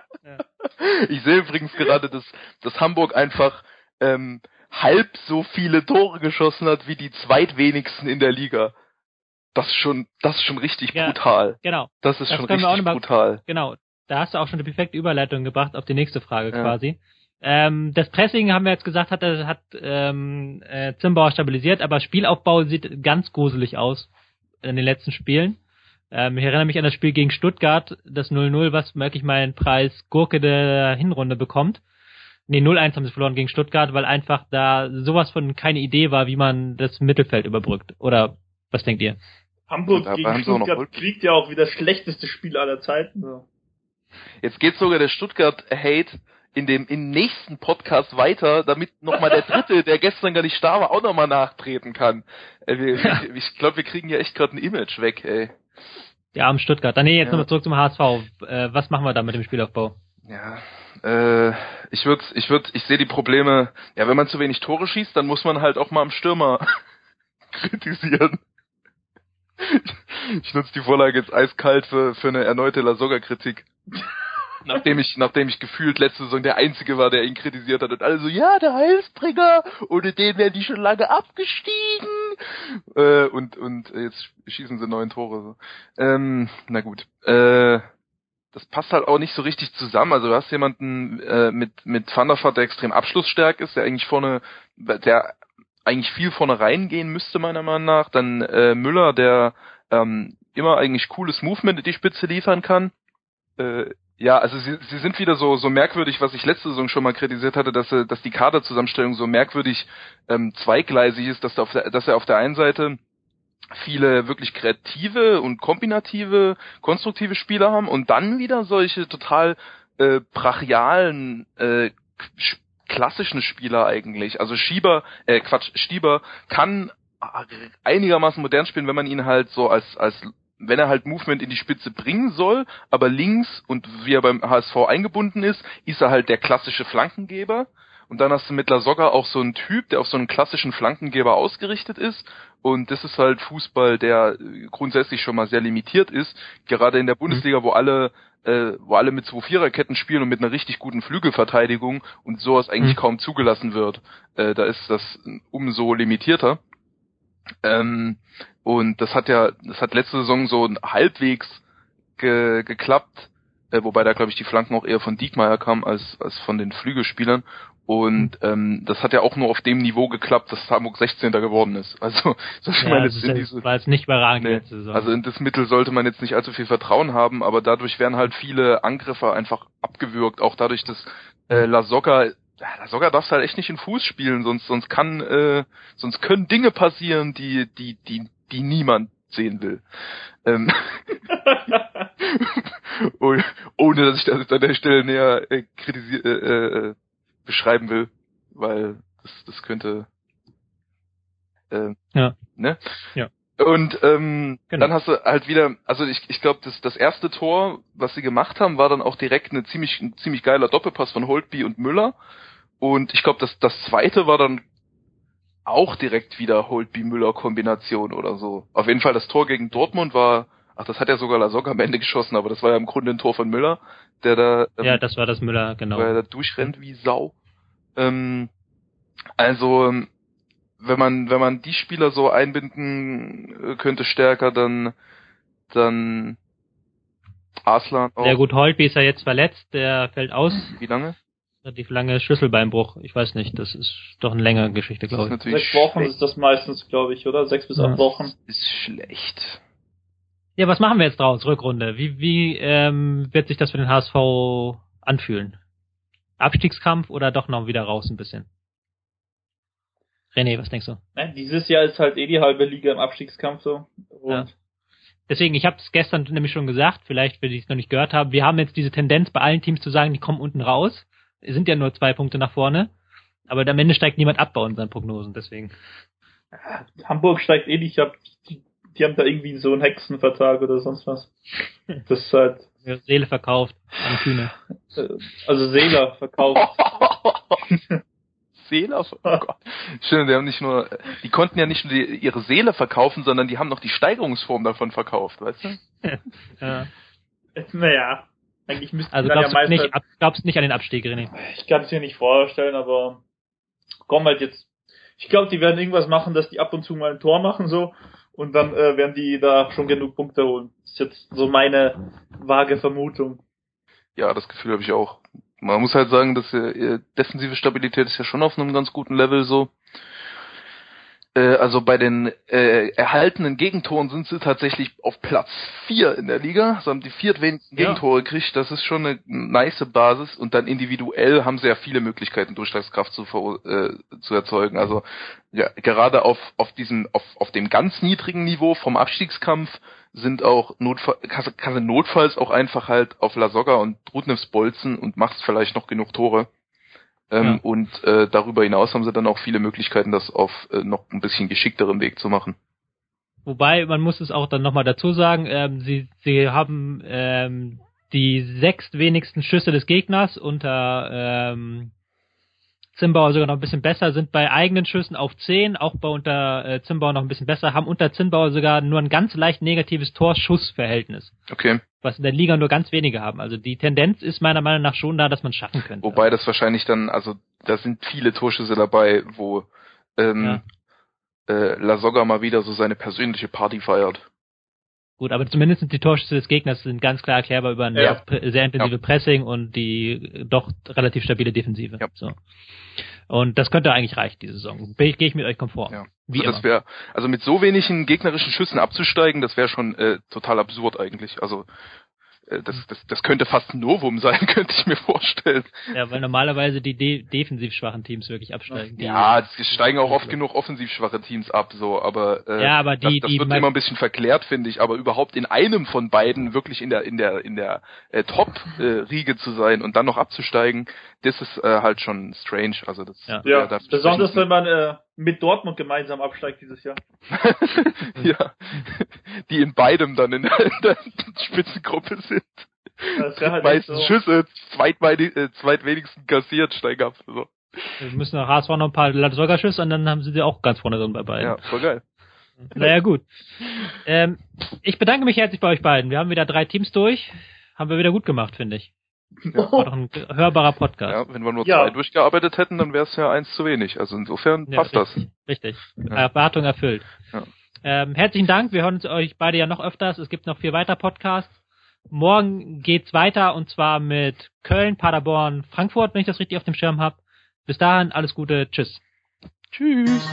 Ich sehe übrigens gerade, dass, dass Hamburg einfach ähm, halb so viele Tore geschossen hat wie die zweitwenigsten in der Liga. Das ist schon, das ist schon richtig Ja. brutal. Genau, Das ist Das schon richtig mal- brutal. genau. Da hast du auch schon die perfekte Überleitung gebracht auf die nächste Frage Ja. quasi. Ähm, das Pressing haben wir jetzt gesagt, hat, hat ähm, äh, Zimbauer stabilisiert, aber Spielaufbau sieht ganz gruselig aus in den letzten Spielen. Ähm, ich erinnere mich an das Spiel gegen Stuttgart, das 0-0, was wirklich meinen Preis Gurke der Hinrunde bekommt. Nee, 0-1 haben sie verloren gegen Stuttgart, weil einfach da sowas von keine Idee war, wie man das Mittelfeld überbrückt. Oder was denkt ihr? Hamburg Dabei gegen haben sie auch noch Stuttgart kriegt ja auch wieder das schlechteste Spiel aller Zeiten. So. Jetzt geht sogar der Stuttgart-Hate in dem im nächsten Podcast weiter, damit nochmal der dritte, der gestern gar nicht da war, auch nochmal nachtreten kann. Äh, wir, Ja. wir, ich glaube, wir kriegen ja echt gerade ein Image weg, ey. Die armen Stuttgart. Dann nee, jetzt Ja. nochmal zurück zum HSV. Äh, was machen wir da mit dem Spielaufbau? Ja, äh, ich würde, ich würde, ich sehe die Probleme. Ja, wenn man zu wenig Tore schießt, dann muss man halt auch mal am Stürmer kritisieren. Ich nutze die Vorlage jetzt eiskalt für, für eine erneute Lasogga-Kritik. Nachdem ich, nachdem ich gefühlt letzte Saison der Einzige war, der ihn kritisiert hat und alle so, ja, der Heilsbringer, ohne den wären die schon lange abgestiegen. Äh, und, und jetzt schießen sie neun Tore. So. Ähm, na gut. Äh, das passt halt auch nicht so richtig zusammen. Also du hast jemanden äh, mit mit Van der Vaart, der extrem abschlussstark ist, der eigentlich vorne, der eigentlich viel vorne reingehen müsste meiner Meinung nach. Dann äh, Müller, der ähm, immer eigentlich cooles Movement in die Spitze liefern kann. Äh, ja, also sie, sie sind wieder so so merkwürdig, was ich letzte Saison schon mal kritisiert hatte, dass dass die Kaderzusammenstellung so merkwürdig ähm, zweigleisig ist, dass, er auf der, dass er auf der einen Seite viele wirklich kreative und kombinative, konstruktive Spieler haben und dann wieder solche total äh, brachialen, äh, sch- klassischen Spieler eigentlich. Also Schieber, äh, Quatsch, Stieber kann einigermaßen modern spielen, wenn man ihn halt so als, als wenn er halt Movement in die Spitze bringen soll, aber links und wie er beim HSV eingebunden ist, ist er halt der klassische Flankengeber. Und dann hast du mit Lasogga auch so einen Typ, der auf so einen klassischen Flankengeber ausgerichtet ist. Und das ist halt Fußball, der grundsätzlich schon mal sehr limitiert ist. Gerade in der Bundesliga, wo alle, äh, wo alle mit zwei Viererketten spielen und mit einer richtig guten Flügelverteidigung und sowas eigentlich Mhm. kaum zugelassen wird. Äh, da ist das umso limitierter. Ähm, und das hat ja, das hat letzte Saison so halbwegs ge geklappt, äh, wobei da glaube ich die Flanken auch eher von Diekmeyer kamen als, als von den Flügelspielern. Und ähm, das hat ja auch nur auf dem Niveau geklappt, dass Hamburg 16. geworden ist. Also, so ich Ja, meine, ist in diese, war jetzt nicht überragend Nee, letzte Saison. also in das Mittel sollte man jetzt nicht allzu viel Vertrauen haben, aber dadurch werden halt viele Angriffe einfach abgewürgt, auch dadurch, dass äh, Lasogga ja, Lasogga darfst halt echt nicht in Fuß spielen, sonst sonst kann äh, sonst können Dinge passieren, die die die die niemand sehen will. Ähm, oh- ohne dass ich das an der Stelle näher äh, kritisier äh, äh, beschreiben will, weil das das könnte äh, Ja. ne Ja. und ähm, Genau. dann hast du halt wieder, also ich, ich glaube, das, das erste Tor, was sie gemacht haben, war dann auch direkt eine ziemlich, ein ziemlich geiler Doppelpass von Holtby und Müller. Und ich glaube, das, das zweite war dann auch direkt wieder Holtby-Müller-Kombination oder so. Auf jeden Fall das Tor gegen Dortmund war, ach, das hat ja sogar Lasogga am Ende geschossen, aber das war ja im Grunde ein Tor von Müller, der da, ähm, ja, das war das Müller, genau. weil er da durchrennt wie Sau. Ähm, also, ähm, wenn man, wenn man die Spieler so einbinden äh, könnte stärker, dann, dann Arslan auch. Sehr gut, Holtby ist ja jetzt verletzt, der fällt aus. Wie lange? Relativ lange Schlüsselbeinbruch. Ich weiß nicht, das ist doch eine längere Geschichte, glaube ich. Sechs Wochen schlecht. ist das meistens, glaube ich, oder? Sechs bis Ja. acht Wochen. Ist schlecht. Ja, was machen wir jetzt draus, Rückrunde? Wie, wie ähm, wird sich das für den HSV anfühlen? Abstiegskampf oder doch noch wieder raus ein bisschen? René, was denkst du? Ne, dieses Jahr ist halt eh die halbe Liga im Abstiegskampf so. Ja. Deswegen, ich habe es gestern nämlich schon gesagt, vielleicht, wenn ich es noch nicht gehört habe, wir haben jetzt diese Tendenz bei allen Teams zu sagen, die kommen unten raus. Es sind ja nur zwei Punkte nach vorne. Aber am Ende steigt niemand ab bei unseren Prognosen, deswegen. Hamburg steigt eh nicht ab. Die, die haben da irgendwie so einen Hexenvertrag oder sonst was. Das ist halt, Seele verkauft an Kühne. äh, also Seeler verkauft. Seele, oh Gott. Schön, die haben nicht nur, die konnten ja nicht nur die, ihre Seele verkaufen, sondern die haben noch die Steigerungsform davon verkauft, weißt du? ja. Naja, eigentlich müsste also glaubst ja du nicht, ab, glaubst nicht an den Abstieg, René? Ich kann es mir nicht vorstellen, aber komm halt jetzt. Ich glaube, die werden irgendwas machen, dass die ab und zu mal ein Tor machen so und dann äh, werden die da schon genug Punkte holen. Das ist jetzt so meine vage Vermutung. Ja, das Gefühl habe ich auch. Man muss halt sagen, dass äh, defensive Stabilität ist ja schon auf einem ganz guten Level so. Äh, also bei den äh, erhaltenen Gegentoren sind sie tatsächlich auf Platz vier in der Liga. Sie haben die viertwenigsten ja. Gegentore gekriegt. Das ist schon eine nice Basis. Und dann individuell haben sie ja viele Möglichkeiten, Durchschlagskraft zu, äh, zu erzeugen. Also ja, gerade auf, auf diesem, auf, auf dem ganz niedrigen Niveau vom Abstiegskampf sind auch Notfall, kann, kann notfalls auch einfach halt auf Lasogga und Rudnevs bolzen und machst vielleicht noch genug Tore. Ähm, ja. Und äh, darüber hinaus haben sie dann auch viele Möglichkeiten, das auf äh, noch ein bisschen geschickterem Weg zu machen. Wobei, man muss es auch dann nochmal dazu sagen, ähm, sie, sie haben ähm, die sechs wenigsten Schüsse des Gegners unter ähm, Zimbauer sogar noch ein bisschen besser, sind bei eigenen Schüssen auf 10, auch bei unter äh, Zimbauer noch ein bisschen besser, haben unter Zimbauer sogar nur ein ganz leicht negatives Torschussverhältnis. Okay. Was in der Liga nur ganz wenige haben. Also die Tendenz ist meiner Meinung nach schon da, dass man schaffen könnte. Wobei das wahrscheinlich dann, also da sind viele Torschüsse dabei, wo ähm, ja. äh, Lasogga mal wieder so seine persönliche Party feiert. Gut, aber zumindest die Torschüsse des Gegners sind ganz klar erklärbar über ein ja. sehr, intensive ja. Pressing und die doch relativ stabile Defensive. Ja. So. Und das könnte eigentlich reichen, diese Saison. Gehe ich mit euch konform. Ja. Wie also, das wär, also mit so wenigen gegnerischen Schüssen abzusteigen, das wäre schon äh, total absurd eigentlich. Also das, das, das könnte fast ein Novum sein, könnte ich mir vorstellen. Ja, weil normalerweise die de defensiv schwachen Teams wirklich absteigen. Ja, es steigen auch oft genug offensiv schwache Teams ab, so, aber, äh, ja, aber die, das, das die wird immer ein bisschen verklärt, finde ich, aber überhaupt in einem von beiden wirklich in der in der in der äh, Top-Riege äh, zu sein und dann noch abzusteigen, das ist äh, halt schon strange. Also das ja, ja besonders wenn man äh, mit Dortmund gemeinsam absteigt dieses Jahr. ja, die in beidem dann in der, in der Spitzengruppe sind. Das halt meisten so. Schüsse, zweitweilig, äh, zweitwenigsten kassiert, steigen ab. So. Wir müssen nach HSV noch ein paar Latsoga-Schüsse und dann haben sie die auch ganz vorne drin bei beiden. Ja, voll geil. Naja, gut. Ähm, ich bedanke mich herzlich bei euch beiden. Wir haben wieder drei Teams durch. Haben wir wieder gut gemacht, finde ich. Ja. War doch ein hörbarer Podcast. Ja, wenn wir nur ja. zwei durchgearbeitet hätten, dann wäre es ja eins zu wenig. Also insofern ja, passt richtig, das. Richtig. Ja. Erwartung erfüllt. Ja. Ähm, herzlichen Dank. Wir hören uns euch beide ja noch öfters. Es gibt noch vier weitere Podcasts. Morgen geht's weiter und zwar mit Köln, Paderborn, Frankfurt, wenn ich das richtig auf dem Schirm habe. Bis dahin alles Gute. Tschüss. Tschüss.